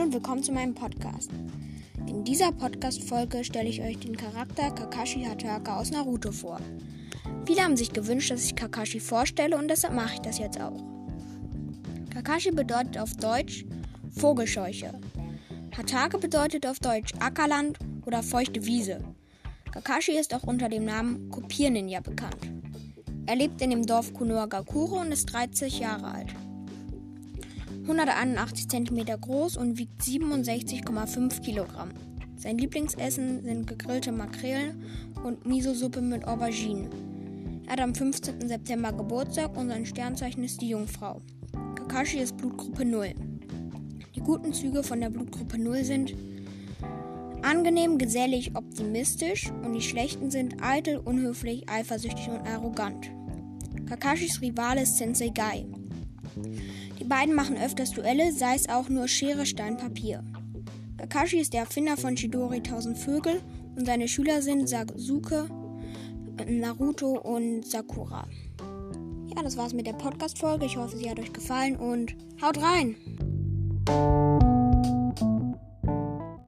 und willkommen zu meinem Podcast. In dieser Podcast-Folge stelle ich euch den Charakter Kakashi Hatake aus Naruto vor. Viele haben sich gewünscht, dass ich Kakashi vorstelle und deshalb mache ich das jetzt auch. Kakashi bedeutet auf Deutsch Vogelscheuche. Hatake bedeutet auf Deutsch Ackerland oder feuchte Wiese. Kakashi ist auch unter dem Namen Kopierninja bekannt. Er lebt in dem Dorf Konohagakure und ist 30 Jahre alt. 181 cm groß und wiegt 67,5 Kilogramm. Sein Lieblingsessen sind gegrillte Makrelen und Miso-Suppe mit Auberginen. Er hat am 15. September Geburtstag und sein Sternzeichen ist die Jungfrau. Kakashi ist Blutgruppe 0. Die guten Züge von der Blutgruppe 0 sind angenehm, gesellig, optimistisch und die schlechten sind eitel, unhöflich, eifersüchtig und arrogant. Kakashis Rivale ist Sensei Gai. Die beiden machen öfters Duelle, sei es auch nur Schere, Stein, Papier. Kakashi ist der Erfinder von Chidori 1000 Vögel und seine Schüler sind Sasuke, Naruto und Sakura. Ja, das war's mit der Podcast-Folge. Ich hoffe, sie hat euch gefallen und haut rein!